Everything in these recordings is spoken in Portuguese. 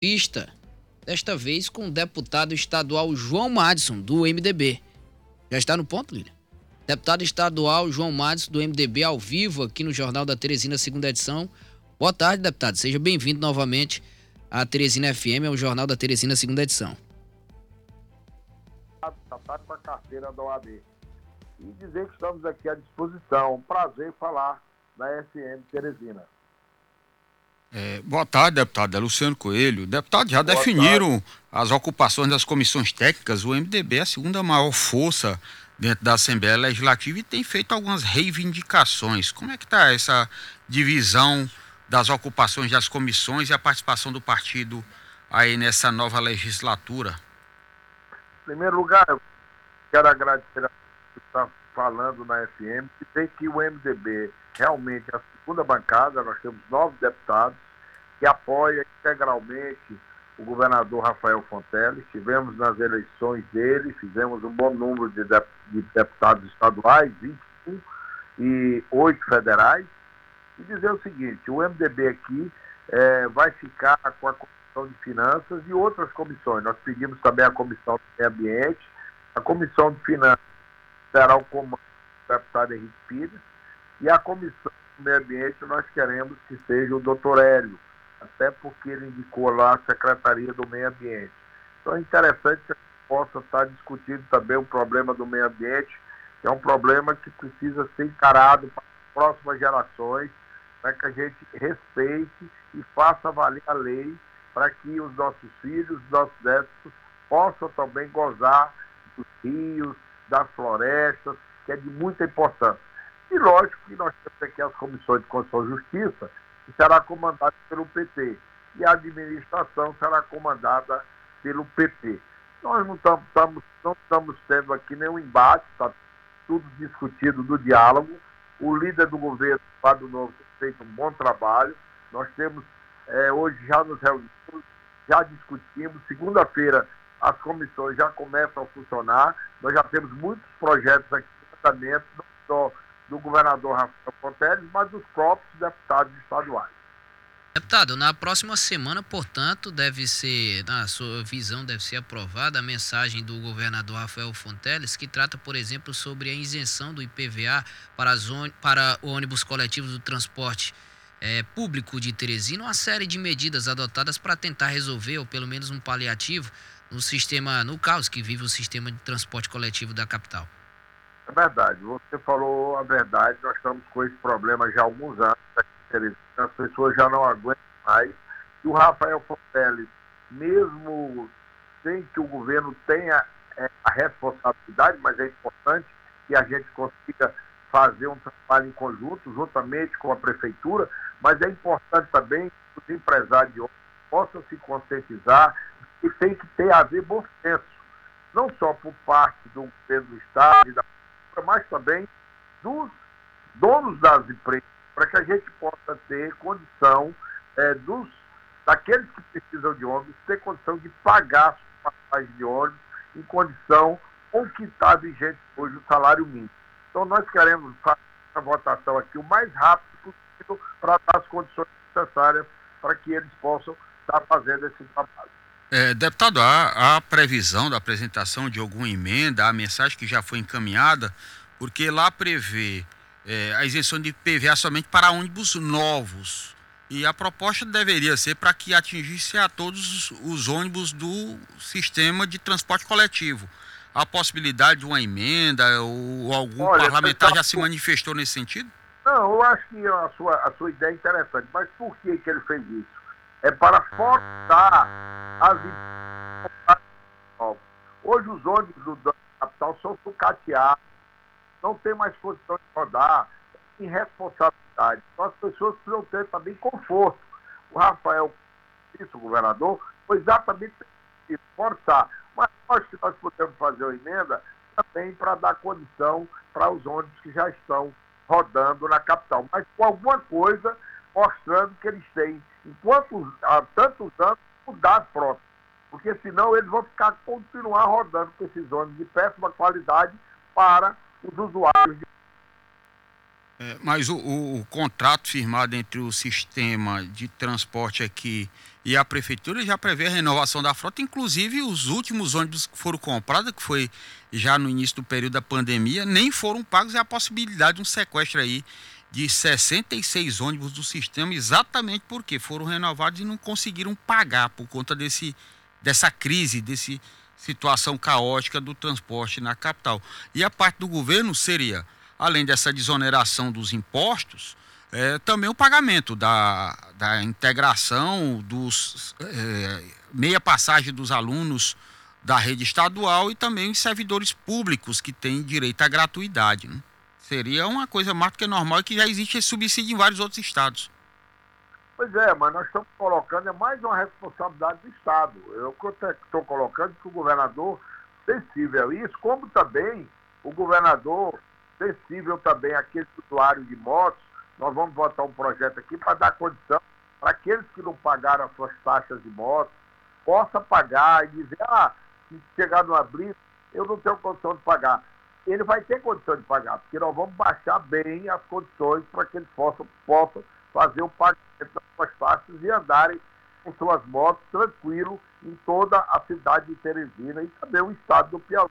Pista, desta vez com o deputado estadual João Madison, do MDB. Já está no ponto, Lília? Deputado estadual João Madison, do MDB, ao vivo aqui no Jornal da Teresina, segunda edição. Boa tarde, deputado. Seja bem-vindo novamente à Teresina FM, ao Jornal da Teresina, segunda edição. Está com a carteira da OAB. E dizer que estamos aqui à disposição. Um prazer falar da FM Teresina. É, boa tarde, deputado. É Luciano Coelho. Deputado, já boa definiram tarde. as ocupações das comissões técnicas. O MDB é a segunda maior força dentro da Assembleia Legislativa e tem feito algumas reivindicações. Como é que está essa divisão das ocupações das comissões e a participação do partido aí nessa nova legislatura? Em primeiro lugar, eu quero agradecer a que está falando na FM, que tem que o MDB realmente é a segunda bancada, nós temos nove deputados que apoia integralmente o governador Rafael Fonteles. Tivemos nas eleições dele, fizemos um bom número de, de deputados estaduais, 21 e oito federais. E dizer o seguinte, o MDB aqui é, vai ficar com a Comissão de Finanças e outras comissões. Nós pedimos também a Comissão do Meio Ambiente. A Comissão de Finanças será o comando do deputado Henrique Pires e a Comissão Meio Ambiente nós queremos que seja o doutor Hélio, até porque ele indicou lá a Secretaria do Meio Ambiente. Então é interessante que possa estar discutindo também o problema do meio ambiente, que é um problema que precisa ser encarado para as próximas gerações, para que a gente respeite e faça valer a lei para que os nossos filhos, os nossos netos possam também gozar dos rios, das florestas, que é de muita importância. E lógico que nós temos aqui as comissões de Constituição e Justiça, que será comandada pelo PT, e a administração será comandada pelo PP. Nós não estamos, não estamos tendo aqui nenhum embate, está tudo discutido do diálogo. O líder do governo, Fábio Novo, tem feito um bom trabalho. Nós temos, é, hoje já nos reunimos, já discutimos. Segunda-feira as comissões já começam a funcionar. Nós já temos muitos projetos aqui em andamento, não só do governador Rafael Ponteles, mas dos próprios deputados estaduais. Deputado, na próxima semana, portanto, deve ser, na sua visão, deve ser aprovada a mensagem do governador Rafael Fonteles, que trata, por exemplo, sobre a isenção do IPVA para, para ônibus coletivos do transporte é, público de Teresina, uma série de medidas adotadas para tentar resolver, ou pelo menos um paliativo, no sistema, no caos que vive o sistema de transporte coletivo da capital. É verdade, você falou a verdade, nós estamos com esse problema já há alguns anos, as pessoas já não aguentam mais. E o Rafael Fonteles, mesmo sem que o governo tenha é, a responsabilidade, mas é importante que a gente consiga fazer um trabalho em conjunto, juntamente com a prefeitura, mas é importante também que os empresários possam se conscientizar e tem que ter a ver bom senso, não só por parte do governo do Estado e da mas também dos donos das empresas, para que a gente possa ter condição é, dos, daqueles que precisam de ônibus, ter condição de pagar as passagens de ônibus em condição com que está vigente hoje o salário mínimo. Então nós queremos fazer essa votação aqui o mais rápido possível para dar as condições necessárias para que eles possam estar fazendo esse trabalho. É, deputado, há, há previsão da apresentação de alguma emenda, a mensagem que já foi encaminhada, porque lá prevê é, a isenção de PVA somente para ônibus novos. E a proposta deveria ser para que atingisse a todos os ônibus do sistema de transporte coletivo. Há possibilidade de uma emenda ou algum Olha, parlamentar já se manifestou nesse sentido? Não, eu acho que a sua, a sua ideia é interessante, mas por que, que ele fez isso? É para forçar as Hoje os ônibus do capital são sucateados, não tem mais condição de rodar, tem responsabilidade. Então as pessoas precisam ter também conforto. O Rafael, isso, o governador, foi exatamente isso, forçar. Mas acho que nós podemos fazer uma emenda também para dar condição para os ônibus que já estão rodando na capital, mas com alguma coisa mostrando que eles têm enquanto há tantos anos, mudar próprio. Porque senão eles vão ficar continuar rodando com esses ônibus de péssima qualidade para os usuários. É, mas o, o, o, contrato firmado entre o sistema de transporte aqui e a prefeitura já prevê a renovação da frota, inclusive os últimos ônibus que foram comprados, que foi já no início do período da pandemia, nem foram pagos e a possibilidade de um sequestro aí de 66 ônibus do sistema, exatamente porque foram renovados e não conseguiram pagar por conta desse, dessa crise, dessa situação caótica do transporte na capital. E a parte do governo seria além dessa desoneração dos impostos, é, também o pagamento da, da integração dos é, meia passagem dos alunos da rede estadual e também os servidores públicos que têm direito à gratuidade. Né? Seria uma coisa mais do que normal e que já existe esse subsídio em vários outros estados. Pois é, mas nós estamos colocando, é mais uma responsabilidade do Estado. Eu estou colocando que o governador sensível a isso, como também o governador sensível também àqueles usuários de motos. Nós vamos votar um projeto aqui para dar condição para aqueles que não pagaram as suas taxas de moto, possa pagar e dizer, ah, se chegar no abril, eu não tenho condição de pagar. Ele vai ter condição de pagar, porque nós vamos baixar bem as condições para que eles possam, possam fazer o pagamento das suas taxas e andarem com suas motos tranquilo em toda a cidade de Teresina e também o estado do Piauí.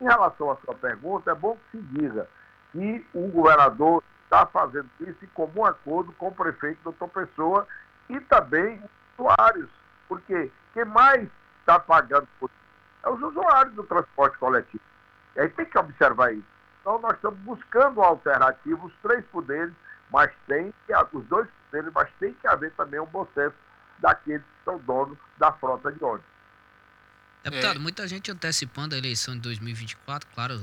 Em relação à sua pergunta, é bom que se diga e o governador está fazendo isso em comum acordo com o prefeito doutor Pessoa e também os usuários, porque quem mais está pagando por isso é os usuários do transporte coletivo. E aí tem que observar isso. Então nós estamos buscando uma alternativa, os três poderes, mas tem que, os dois poderes, mas tem que haver também um bom senso daqueles que são donos da frota de ônibus. Deputado, é. muita gente antecipando a eleição de 2024, claro,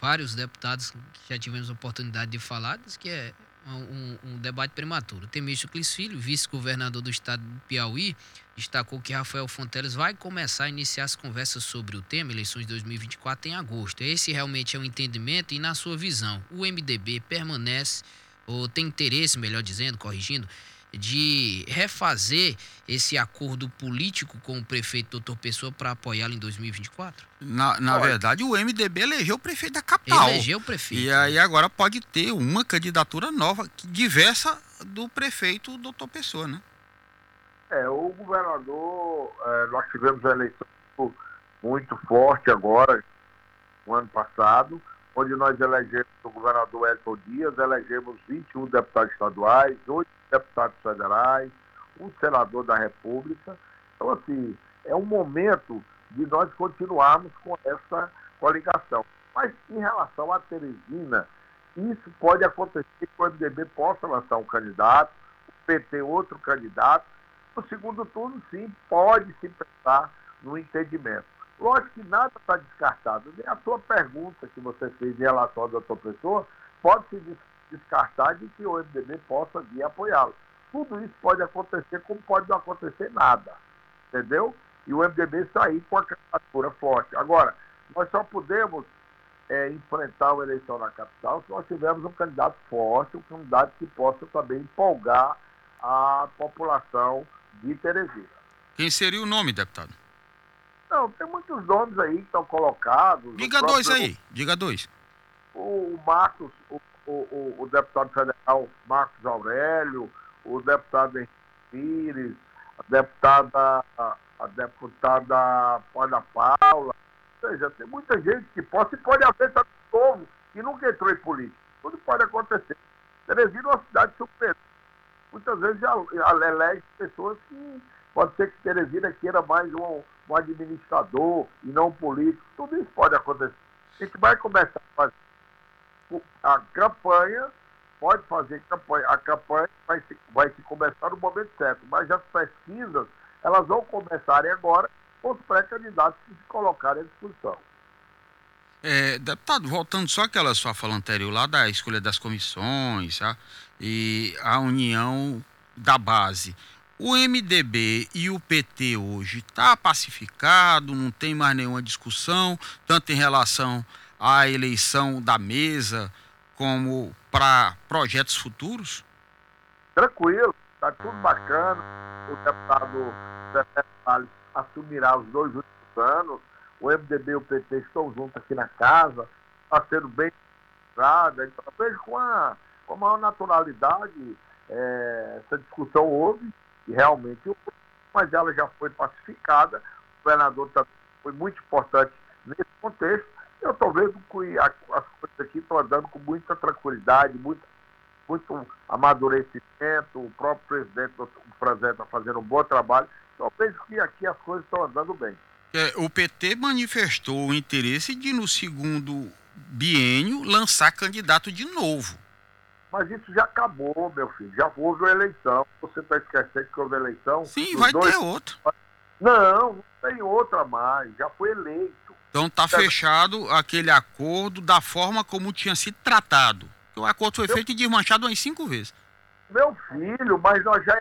vários deputados que já tivemos a oportunidade de falar, diz que é um, um, debate prematuro. Temício Clis Filho, vice-governador do estado do Piauí, destacou que Rafael Fonteles vai começar a iniciar as conversas sobre o tema, eleições de 2024, em agosto. Esse realmente é o um entendimento e, na sua visão, o MDB permanece, ou tem interesse, melhor dizendo, corrigindo, de refazer esse acordo político com o prefeito doutor Pessoa para apoiá-lo em 2024? Na, na verdade, o MDB elegeu o prefeito da capital. Elegeu o prefeito. E aí agora pode ter uma candidatura nova, diversa do prefeito doutor Pessoa, né? É, o governador, é, nós tivemos a eleição muito forte agora, no ano passado, onde nós elegemos o governador Elton Dias, elegemos 21 deputados estaduais, 8 deputados federais, um senador da República. Então, assim, é um momento de nós continuarmos com essa coligação. Mas em relação à Teresina, isso pode acontecer que o MDB possa lançar um candidato, o PT outro candidato. No segundo turno, sim, pode se pensar no entendimento. Lógico que nada está descartado. Nem a sua pergunta que você fez em relação ao doutor Pessoa pode se descartar de que o MDB possa vir apoiá-lo. Tudo isso pode acontecer, como pode não acontecer nada. Entendeu? E o MDB sair com a candidatura forte. Agora, nós só podemos é, enfrentar uma eleição na capital se nós tivermos um candidato forte, um candidato que possa também empolgar a população de Teresina. Quem seria o nome, deputado? Não, tem muitos nomes aí que estão colocados. Diga dois aí, diga dois. O Marcos, o o, o, deputado federal Marcos Aurélio, o deputado Henrique Pires, a deputada, a deputada Ana Paula. Ou seja, tem muita gente que pode, e pode haver também novo que nunca entrou em política. Tudo pode acontecer. Teresina é uma cidade super. Muitas vezes elege pessoas que pode ser que Teresina queira mais um, um administrador e não um político. Tudo isso pode acontecer. A gente vai começar a fazer a campanha, pode fazer campanha, a campanha vai se, vai se começar no momento certo, mas as pesquisas, elas vão começarem agora com os pré-candidatos que se colocarem à disposição. É, deputado, voltando só àquela sua fala anterior lá da escolha das comissões tá? e a união da base. O MDB e o PT hoje está pacificado, não tem mais nenhuma discussão, tanto em relação a eleição da mesa como para projetos futuros? Tranquilo, está tudo bacana. O deputado Zé Salles assumirá os dois últimos anos. O MDB e o PT estão juntos aqui na casa, está sendo bem usada. Então, vejo com a, com a maior naturalidade. É, essa discussão houve, e realmente mas ela já foi pacificada. O governador também foi muito importante nesse contexto. Eu estou vendo que as coisas aqui estão andando com muita tranquilidade, muito, muito amadurecimento. O próprio presidente do Franzé está fazendo um bom trabalho. Então, eu vejo que aqui as coisas estão andando bem. É, o PT manifestou o interesse de, no segundo biênio, lançar candidato de novo. Mas isso já acabou, meu filho. Já houve uma eleição. Você está esquecendo que houve eleição? Sim, vai dois... ter outra. Não, não tem outra mais. Já foi eleito. Então está fechado aquele acordo da forma como tinha sido tratado. O acordo foi meu... feito e desmanchado umas cinco vezes. Meu filho, mas nós já,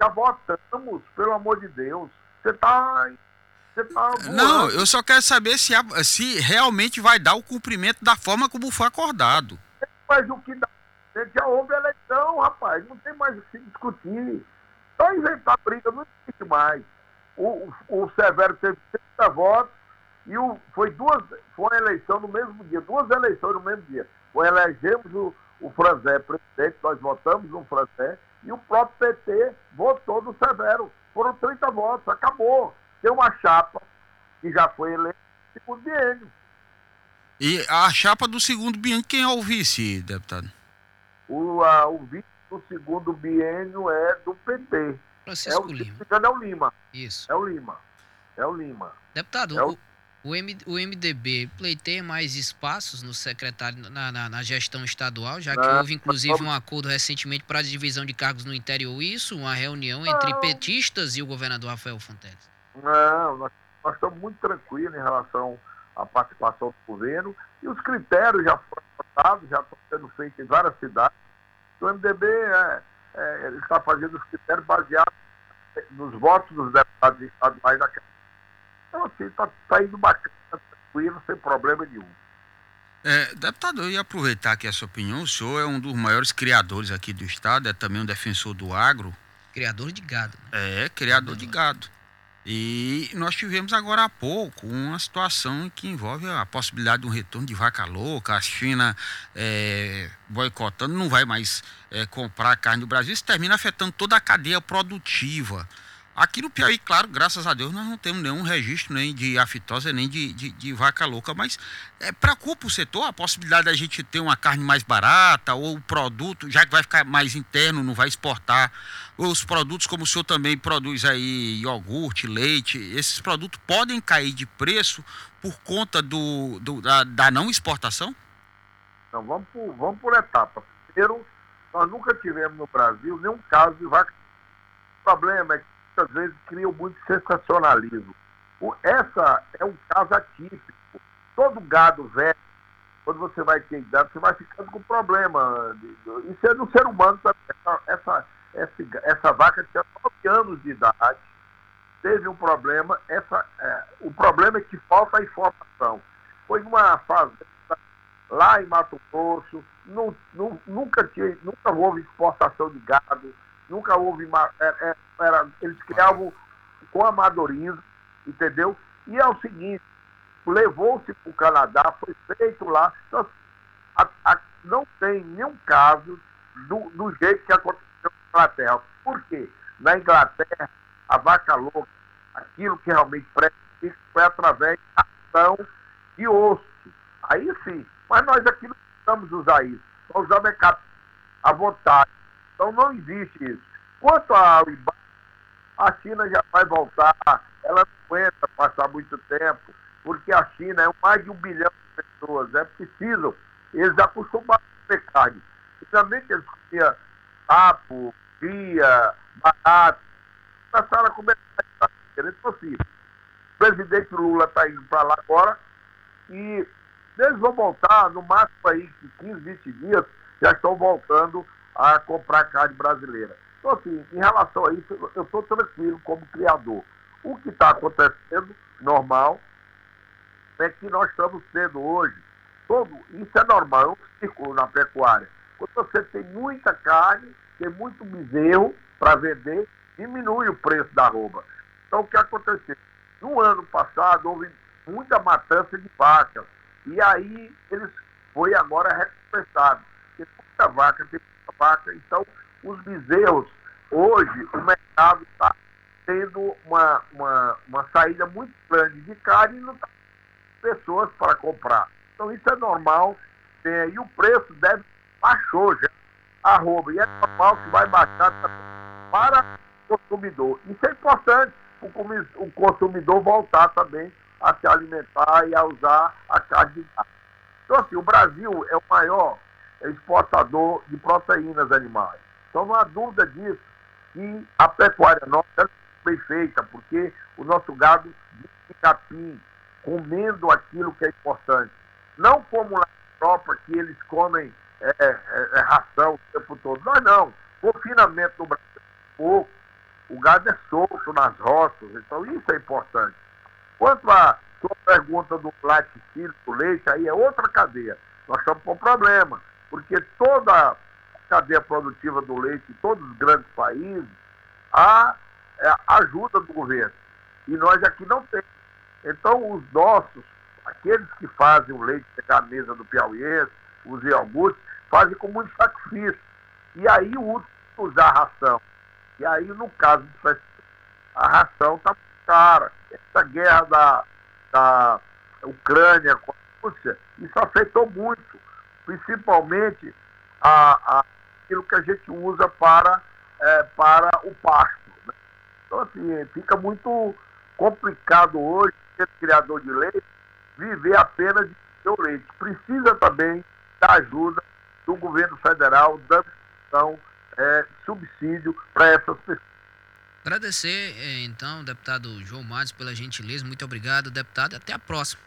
já votamos, pelo amor de Deus. Você está Tá não, eu só quero saber se, se realmente vai dar o cumprimento da forma como foi acordado. Mas o que dá? Já houve eleição, rapaz. Não tem mais o que discutir. Só inventar briga não existe mais. O, o, o Severo teve 30 votos e o, foi duas, foi uma eleição no mesmo dia, duas eleições no mesmo dia. Foi elegemos o, o Franzé presidente, nós votamos no Franzé, e o próprio PT votou no Severo. Foram 30 votos, acabou tem uma chapa que já foi eleita no segundo biênio. E a chapa do segundo biênio, quem é o vice, deputado? O, a, o vice do segundo biênio é do PT. Francisco é o, Lima. é o Lima. Isso. É o Lima. É o Lima. Deputado, é o... O, M, o MDB pleiteia mais espaços no secretário na, na, na gestão estadual, já que não, houve inclusive um acordo recentemente para a divisão de cargos no interior. Isso, uma reunião não. entre petistas e o governador Rafael Fonteles. Não, nós, nós estamos muito tranquilos em relação à participação do governo e os critérios já foram votados, já estão sendo feitos em várias cidades. O MDB é, é, ele está fazendo os critérios baseados nos votos dos deputados estaduais da Câmara. Então, assim, está tá indo bacana, tranquilo, sem problema nenhum. É, deputado, eu ia aproveitar aqui a sua opinião. O senhor é um dos maiores criadores aqui do Estado, é também um defensor do agro. Criador de gado. Né? É, criador de gado. E nós tivemos agora há pouco uma situação que envolve a possibilidade de um retorno de vaca louca, a China é, boicotando, não vai mais é, comprar carne do Brasil, isso termina afetando toda a cadeia produtiva. Aqui no Piauí, claro, graças a Deus, nós não temos nenhum registro nem de aftosa, nem de, de, de vaca louca, mas é, preocupa o setor a possibilidade da gente ter uma carne mais barata ou o produto, já que vai ficar mais interno, não vai exportar. Os produtos, como o senhor também produz aí iogurte, leite, esses produtos podem cair de preço por conta do, do da, da, não exportação? Então, vamos por, vamos por etapas. Primeiro, nós nunca tivemos no Brasil nenhum caso de vaca. O problema é que muitas vezes criam muito sensacionalismo. Essa é um caso atípico. Todo gado velho, quando você vai cuidando, você vai ficando com problema. Isso é no ser humano também. Essa, essa, essa vaca tinha 9 anos de idade, teve um problema. Essa, é, o problema é que falta informação. Foi numa fazenda lá em Mato Grosso, nunca, tinha, nunca houve exportação de gado nunca houve. Era, é, era, eles criavam com amadorismo, entendeu? E é o seguinte: levou-se para o Canadá, foi feito lá. Então, a, a, não tem nenhum caso do, do jeito que aconteceu na Inglaterra. Por quê? Na Inglaterra, a vaca louca, aquilo que realmente presta foi através da ação de osso. Aí sim. Mas nós aqui não precisamos usar isso. Nós usamos é a vontade. Então não existe isso. Quanto ao a China já vai voltar, ela não aguenta passar muito tempo, porque a China é mais de um bilhão de pessoas, é preciso, eles acostumaram a comer carne. Antigamente eles comiam sapo, cria, barato, passaram a comer carne, possível. O presidente Lula está indo para lá agora e eles vão voltar, no máximo aí, 15, 20 dias, já estão voltando a comprar carne brasileira. Então, assim, em relação a isso, eu estou tranquilo como criador. O que está acontecendo, normal, é que nós estamos tendo hoje, todo, isso é normal, é um ciclo na pecuária. Quando você tem muita carne, tem muito bezerro para vender, diminui o preço da roupa. Então, o que aconteceu? No ano passado, houve muita matança de vacas. E aí, eles foi agora recompensado. tem muita vaca, tem vaca. Então, os bezerros, hoje, o mercado está tendo uma, uma, uma saída muito grande de carne e não está pessoas para comprar. Então, isso é normal. Tem, e o preço deve baixou já. Arroba. E é normal que vai baixar para o consumidor. Isso é importante o consumidor voltar também a se alimentar e a usar a carne de gado. Então, assim, o Brasil é o maior exportador de proteínas animais. Então, não há dúvida disso que a pecuária nossa é bem feita, porque o nosso gado de capim, comendo aquilo que é importante. Não como lá na Europa, que eles comem é, é, é ração o tempo todo. Nós não. Confinamento no Brasil é pouco o gado é solto nas roças, então isso é importante. Quanto à sua pergunta do laticínio, do leite, aí é outra cadeia. Nós estamos com problema, porque toda a cadeia produtiva do leite em todos os grandes países há é, ajuda do governo. E nós aqui não temos. Então, os nossos, aqueles que fazem o leite chegar à mesa do Piauiense, os iogurtes, fazem com muito sacrifício. E aí usar ração e aí, no caso de a ração está cara. Essa guerra da, da Ucrânia com a Rússia, isso afetou muito, principalmente a, a, aquilo que a gente usa para, é, para o pasto. Né? Então, assim, fica muito complicado hoje ser criador de leite viver apenas de seu leite. Precisa também da ajuda do governo federal, da instituição é, subsídio para essas pessoas. Agradecer, é, então, deputado João Matos, pela gentileza. Muito obrigado, deputado. Até a próxima.